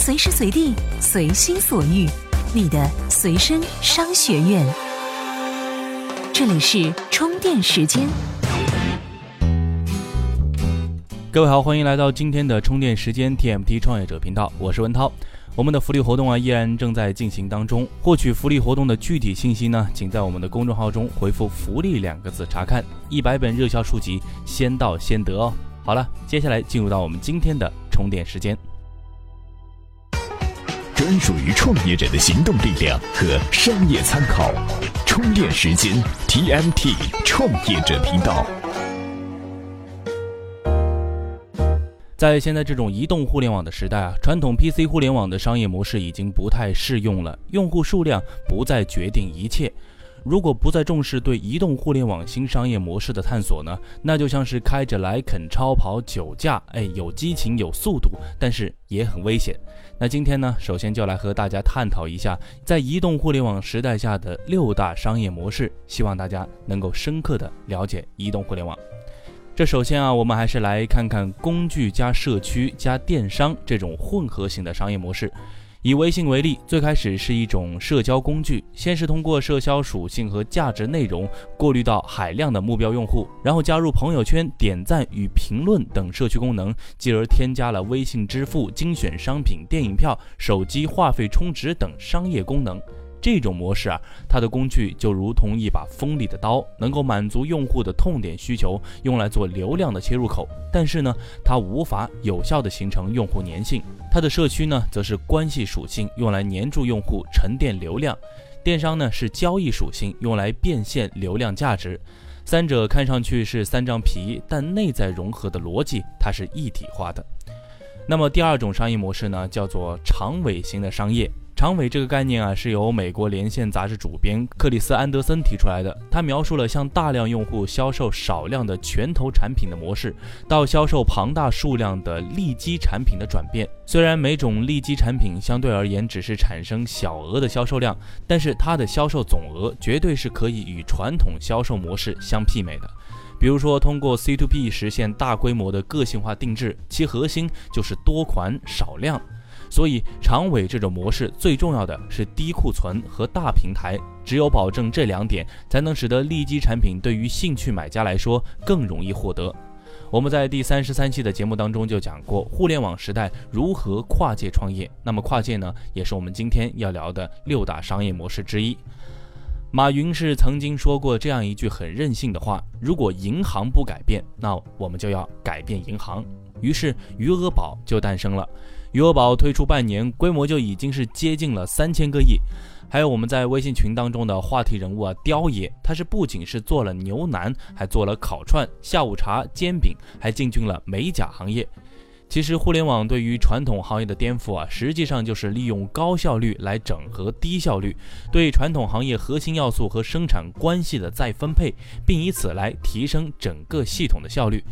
随时随地，随心所欲，你的随身商学院。这里是充电时间。各位好，欢迎来到今天的充电时间 TMT 创业者频道，我是文涛。我们的福利活动啊，依然正在进行当中。获取福利活动的具体信息呢，请在我们的公众号中回复“福利”两个字查看。一百本热销书籍，先到先得哦。好了，接下来进入到我们今天的充电时间。专属于创业者的行动力量和商业参考，充电时间 TMT 创业者频道。在现在这种移动互联网的时代啊，传统 PC 互联网的商业模式已经不太适用了。用户数量不再决定一切。如果不再重视对移动互联网新商业模式的探索呢，那就像是开着莱肯超跑酒驾，哎，有激情有速度，但是也很危险。那今天呢，首先就来和大家探讨一下，在移动互联网时代下的六大商业模式，希望大家能够深刻的了解移动互联网。这首先啊，我们还是来看看工具加社区加电商这种混合型的商业模式。以微信为例，最开始是一种社交工具，先是通过社交属性和价值内容过滤到海量的目标用户，然后加入朋友圈、点赞与评论等社区功能，继而添加了微信支付、精选商品、电影票、手机话费充值等商业功能。这种模式啊，它的工具就如同一把锋利的刀，能够满足用户的痛点需求，用来做流量的切入口。但是呢，它无法有效的形成用户粘性。它的社区呢，则是关系属性，用来粘住用户、沉淀流量。电商呢，是交易属性，用来变现流量价值。三者看上去是三张皮，但内在融合的逻辑，它是一体化的。那么第二种商业模式呢，叫做长尾型的商业。长尾这个概念啊，是由美国连线杂志主编克里斯安德森提出来的。他描述了向大量用户销售少量的拳头产品的模式，到销售庞大数量的利基产品的转变。虽然每种利基产品相对而言只是产生小额的销售量，但是它的销售总额绝对是可以与传统销售模式相媲美的。比如说，通过 C to B 实现大规模的个性化定制，其核心就是多款少量。所以，长尾这种模式最重要的是低库存和大平台，只有保证这两点，才能使得利基产品对于兴趣买家来说更容易获得。我们在第三十三期的节目当中就讲过，互联网时代如何跨界创业。那么，跨界呢，也是我们今天要聊的六大商业模式之一。马云是曾经说过这样一句很任性的话：如果银行不改变，那我们就要改变银行。于是，余额宝就诞生了。余额宝推出半年，规模就已经是接近了三千个亿。还有我们在微信群当中的话题人物啊，雕爷，他是不仅是做了牛腩，还做了烤串、下午茶、煎饼，还进军了美甲行业。其实，互联网对于传统行业的颠覆啊，实际上就是利用高效率来整合低效率，对传统行业核心要素和生产关系的再分配，并以此来提升整个系统的效率。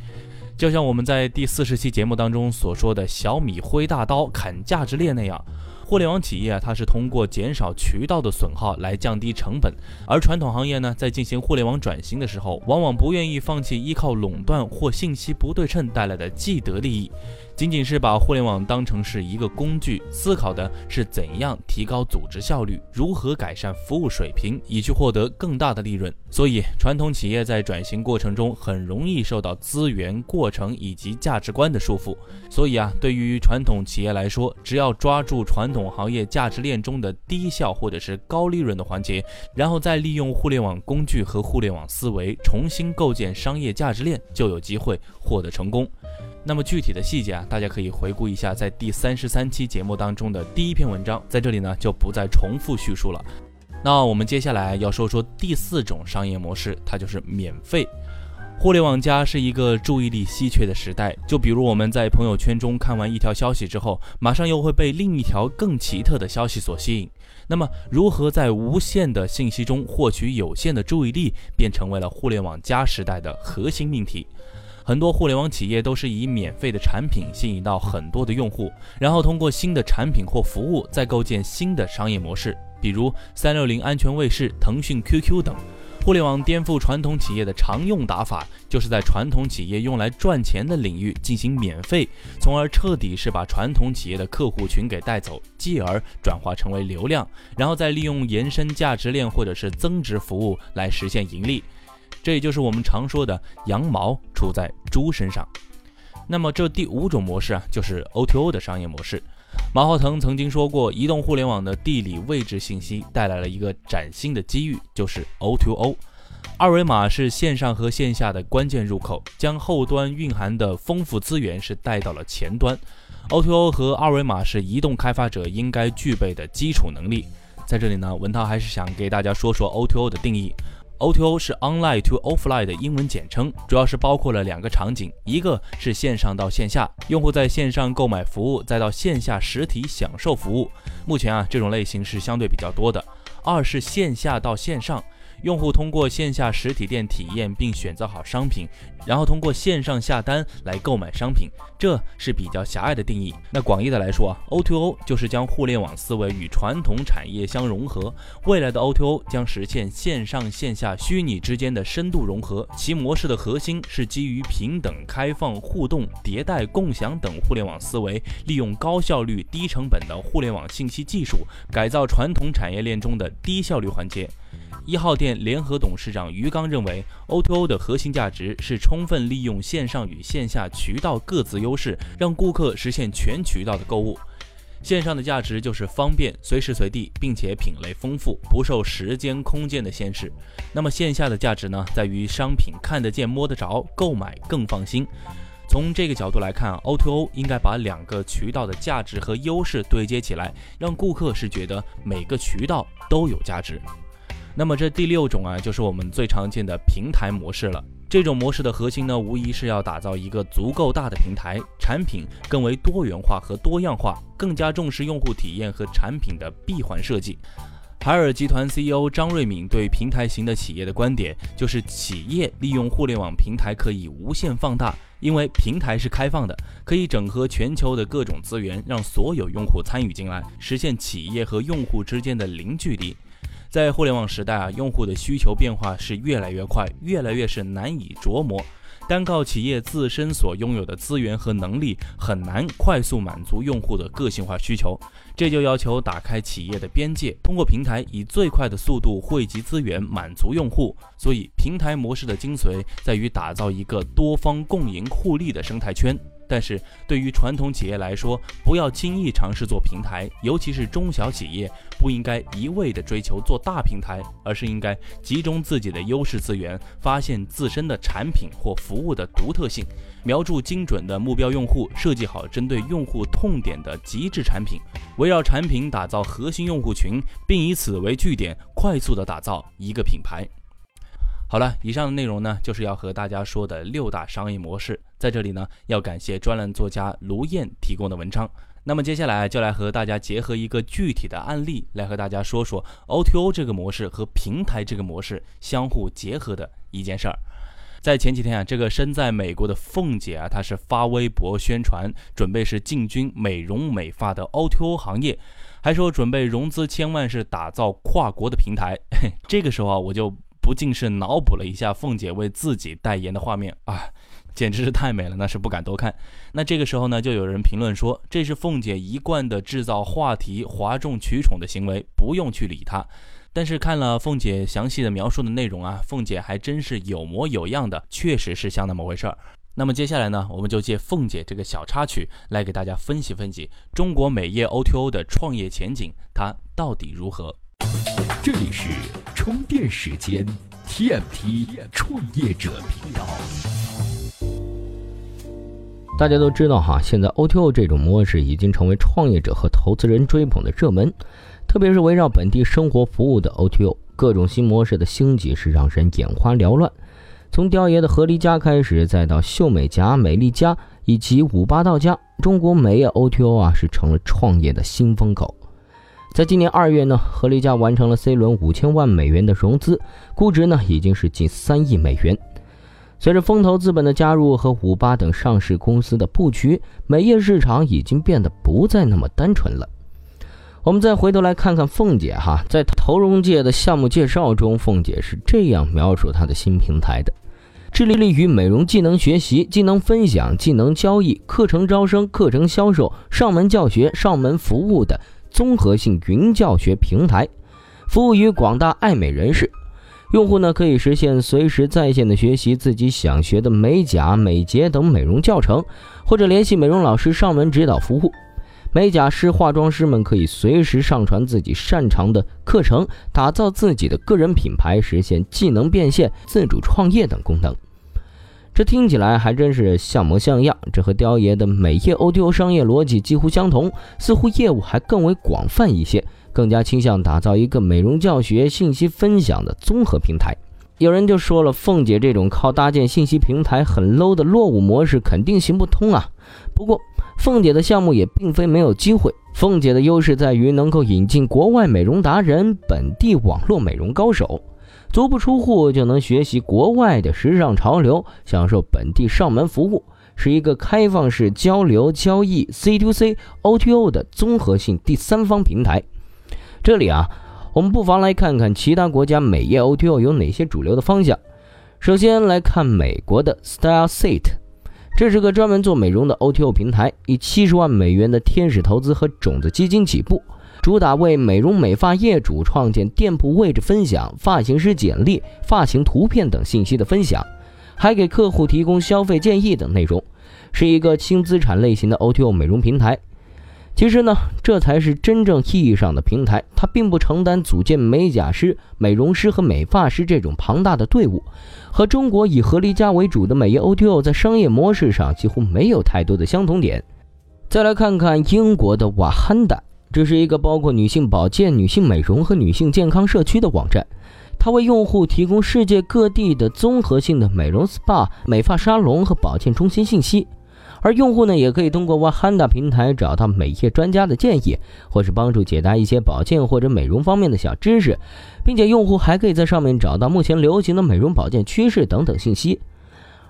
就像我们在第四十期节目当中所说的小米挥大刀砍价值链那样，互联网企业，它是通过减少渠道的损耗来降低成本，而传统行业呢，在进行互联网转型的时候，往往不愿意放弃依靠垄断或信息不对称带来的既得利益。仅仅是把互联网当成是一个工具，思考的是怎样提高组织效率，如何改善服务水平，以去获得更大的利润。所以，传统企业在转型过程中很容易受到资源、过程以及价值观的束缚。所以啊，对于传统企业来说，只要抓住传统行业价值链中的低效或者是高利润的环节，然后再利用互联网工具和互联网思维重新构建商业价值链，就有机会获得成功。那么具体的细节啊，大家可以回顾一下在第三十三期节目当中的第一篇文章，在这里呢就不再重复叙述了。那我们接下来要说说第四种商业模式，它就是免费。互联网加是一个注意力稀缺的时代，就比如我们在朋友圈中看完一条消息之后，马上又会被另一条更奇特的消息所吸引。那么，如何在无限的信息中获取有限的注意力，便成为了互联网加时代的核心命题。很多互联网企业都是以免费的产品吸引到很多的用户，然后通过新的产品或服务再构建新的商业模式，比如三六零安全卫士、腾讯 QQ 等。互联网颠覆传统企业的常用打法，就是在传统企业用来赚钱的领域进行免费，从而彻底是把传统企业的客户群给带走，继而转化成为流量，然后再利用延伸价值链或者是增值服务来实现盈利。这也就是我们常说的羊毛出在猪身上。那么这第五种模式啊，就是 O2O 的商业模式。马化腾曾经说过，移动互联网的地理位置信息带来了一个崭新的机遇，就是 O2O。二维码是线上和线下的关键入口，将后端蕴含的丰富资源是带到了前端。O2O 和二维码是移动开发者应该具备的基础能力。在这里呢，文涛还是想给大家说说 O2O 的定义。O2O 是 Online to Offline 的英文简称，主要是包括了两个场景，一个是线上到线下，用户在线上购买服务，再到线下实体享受服务。目前啊，这种类型是相对比较多的。二是线下到线上。用户通过线下实体店体验并选择好商品，然后通过线上下单来购买商品，这是比较狭隘的定义。那广义的来说啊，O2O 就是将互联网思维与传统产业相融合。未来的 O2O 将实现线上线下虚拟之间的深度融合，其模式的核心是基于平等、开放、互动、迭代、共享等互联网思维，利用高效率、低成本的互联网信息技术，改造传统产业链中的低效率环节。一号店联合董事长于刚认为，O2O 的核心价值是充分利用线上与线下渠道各自优势，让顾客实现全渠道的购物。线上的价值就是方便、随时随地，并且品类丰富，不受时间、空间的限制。那么线下的价值呢，在于商品看得见、摸得着，购买更放心。从这个角度来看，O2O 应该把两个渠道的价值和优势对接起来，让顾客是觉得每个渠道都有价值。那么这第六种啊，就是我们最常见的平台模式了。这种模式的核心呢，无疑是要打造一个足够大的平台，产品更为多元化和多样化，更加重视用户体验和产品的闭环设计。海尔集团 CEO 张瑞敏对平台型的企业的观点就是，企业利用互联网平台可以无限放大，因为平台是开放的，可以整合全球的各种资源，让所有用户参与进来，实现企业和用户之间的零距离。在互联网时代啊，用户的需求变化是越来越快，越来越是难以琢磨。单靠企业自身所拥有的资源和能力，很难快速满足用户的个性化需求。这就要求打开企业的边界，通过平台以最快的速度汇集资源，满足用户。所以，平台模式的精髓在于打造一个多方共赢互利的生态圈。但是对于传统企业来说，不要轻易尝试做平台，尤其是中小企业，不应该一味的追求做大平台，而是应该集中自己的优势资源，发现自身的产品或服务的独特性，瞄准精准的目标用户，设计好针对用户痛点的极致产品，围绕产品打造核心用户群，并以此为据点，快速的打造一个品牌。好了，以上的内容呢，就是要和大家说的六大商业模式。在这里呢，要感谢专栏作家卢燕提供的文章。那么接下来就来和大家结合一个具体的案例，来和大家说说 O2O 这个模式和平台这个模式相互结合的一件事儿。在前几天啊，这个身在美国的凤姐啊，她是发微博宣传，准备是进军美容美发的 O2O 行业，还说准备融资千万，是打造跨国的平台。这个时候啊，我就。不禁是脑补了一下凤姐为自己代言的画面啊，简直是太美了，那是不敢多看。那这个时候呢，就有人评论说，这是凤姐一贯的制造话题、哗众取宠的行为，不用去理她。但是看了凤姐详细的描述的内容啊，凤姐还真是有模有样的，确实是像那么回事儿。那么接下来呢，我们就借凤姐这个小插曲来给大家分析分析中国美业 O2O 的创业前景，它到底如何？这里是充电时间，TMT 创业者频道。大家都知道哈，现在 O T O 这种模式已经成为创业者和投资人追捧的热门，特别是围绕本地生活服务的 O T O，各种新模式的兴起是让人眼花缭乱。从雕爷的合力家开始，再到秀美家、美丽家以及五八到家，中国美业 O T O 啊是成了创业的新风口。在今年二月呢，合力家完成了 C 轮五千万美元的融资，估值呢已经是近三亿美元。随着风投资本的加入和五八等上市公司的布局，美业市场已经变得不再那么单纯了。我们再回头来看看凤姐哈，在投融界的项目介绍中，凤姐是这样描述她的新平台的：致力于美容技能学习、技能分享、技能交易、课程招生、课程销售、上门教学、上门服务的综合性云教学平台，服务于广大爱美人士。用户呢可以实现随时在线的学习自己想学的美甲、美睫等美容教程，或者联系美容老师上门指导服务。美甲师、化妆师们可以随时上传自己擅长的课程，打造自己的个人品牌，实现技能变现、自主创业等功能。这听起来还真是像模像样，这和雕爷的美业 O2O 商业逻辑几乎相同，似乎业务还更为广泛一些，更加倾向打造一个美容教学、信息分享的综合平台。有人就说了，凤姐这种靠搭建信息平台很 low 的落伍模式肯定行不通啊。不过，凤姐的项目也并非没有机会。凤姐的优势在于能够引进国外美容达人、本地网络美容高手，足不出户就能学习国外的时尚潮流，享受本地上门服务，是一个开放式交流交易 C to C O to O 的综合性第三方平台。这里啊。我们不妨来看看其他国家美业 O T O 有哪些主流的方向。首先来看美国的 StyleSeat，这是个专门做美容的 O T O 平台，以七十万美元的天使投资和种子基金起步，主打为美容美发业主创建店铺位置分享、发型师简历、发型图片等信息的分享，还给客户提供消费建议等内容，是一个轻资产类型的 O T O 美容平台。其实呢，这才是真正意义上的平台。它并不承担组建美甲师、美容师和美发师这种庞大的队伍，和中国以合离家为主的美业 O T O 在商业模式上几乎没有太多的相同点。再来看看英国的瓦罕达，这是一个包括女性保健、女性美容和女性健康社区的网站，它为用户提供世界各地的综合性的美容 SPA、美发沙龙和保健中心信息。而用户呢，也可以通过 Wahanda 平台找到美业专家的建议，或是帮助解答一些保健或者美容方面的小知识，并且用户还可以在上面找到目前流行的美容保健趋势等等信息。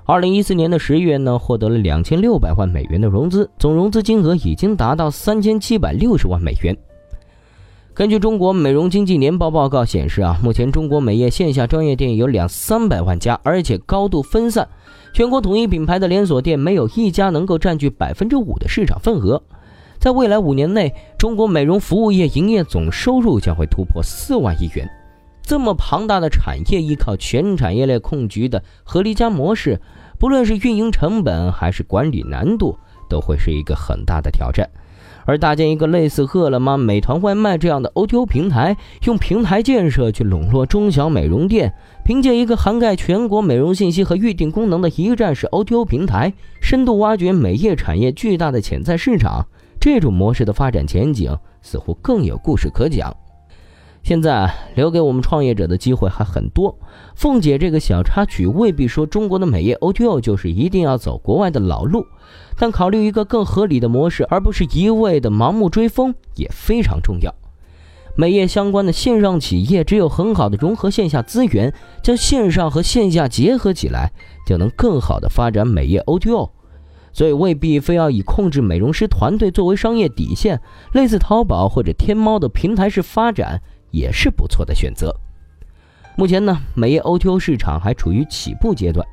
二零一四年的十月呢，获得了两千六百万美元的融资，总融资金额已经达到三千七百六十万美元。根据中国美容经济年报报告显示啊，目前中国美业线下专业店有两三百万家，而且高度分散。全国统一品牌的连锁店没有一家能够占据百分之五的市场份额。在未来五年内，中国美容服务业营业总收入将会突破四万亿元。这么庞大的产业，依靠全产业链控局的合力家模式，不论是运营成本还是管理难度，都会是一个很大的挑战。而搭建一个类似饿了么、美团外卖这样的 O T O 平台，用平台建设去笼络中小美容店，凭借一个涵盖全国美容信息和预订功能的一站式 O T O 平台，深度挖掘美业产业巨大的潜在市场，这种模式的发展前景似乎更有故事可讲。现在留给我们创业者的机会还很多。凤姐这个小插曲未必说中国的美业 O2O 就是一定要走国外的老路，但考虑一个更合理的模式，而不是一味的盲目追风也非常重要。美业相关的线上企业只有很好的融合线下资源，将线上和线下结合起来，就能更好的发展美业 O2O。所以未必非要以控制美容师团队作为商业底线，类似淘宝或者天猫的平台式发展。也是不错的选择。目前呢，美业 O T O 市场还处于起步阶段，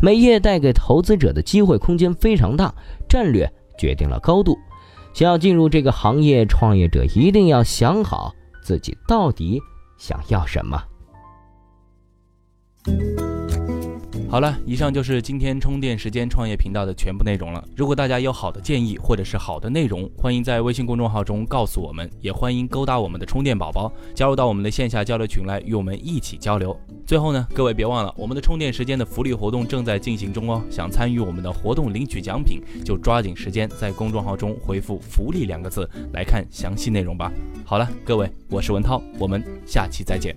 美业带给投资者的机会空间非常大，战略决定了高度。想要进入这个行业，创业者一定要想好自己到底想要什么。好了，以上就是今天充电时间创业频道的全部内容了。如果大家有好的建议或者是好的内容，欢迎在微信公众号中告诉我们，也欢迎勾搭我们的充电宝宝，加入到我们的线下交流群来与我们一起交流。最后呢，各位别忘了，我们的充电时间的福利活动正在进行中哦。想参与我们的活动领取奖品，就抓紧时间在公众号中回复“福利”两个字来看详细内容吧。好了，各位，我是文涛，我们下期再见。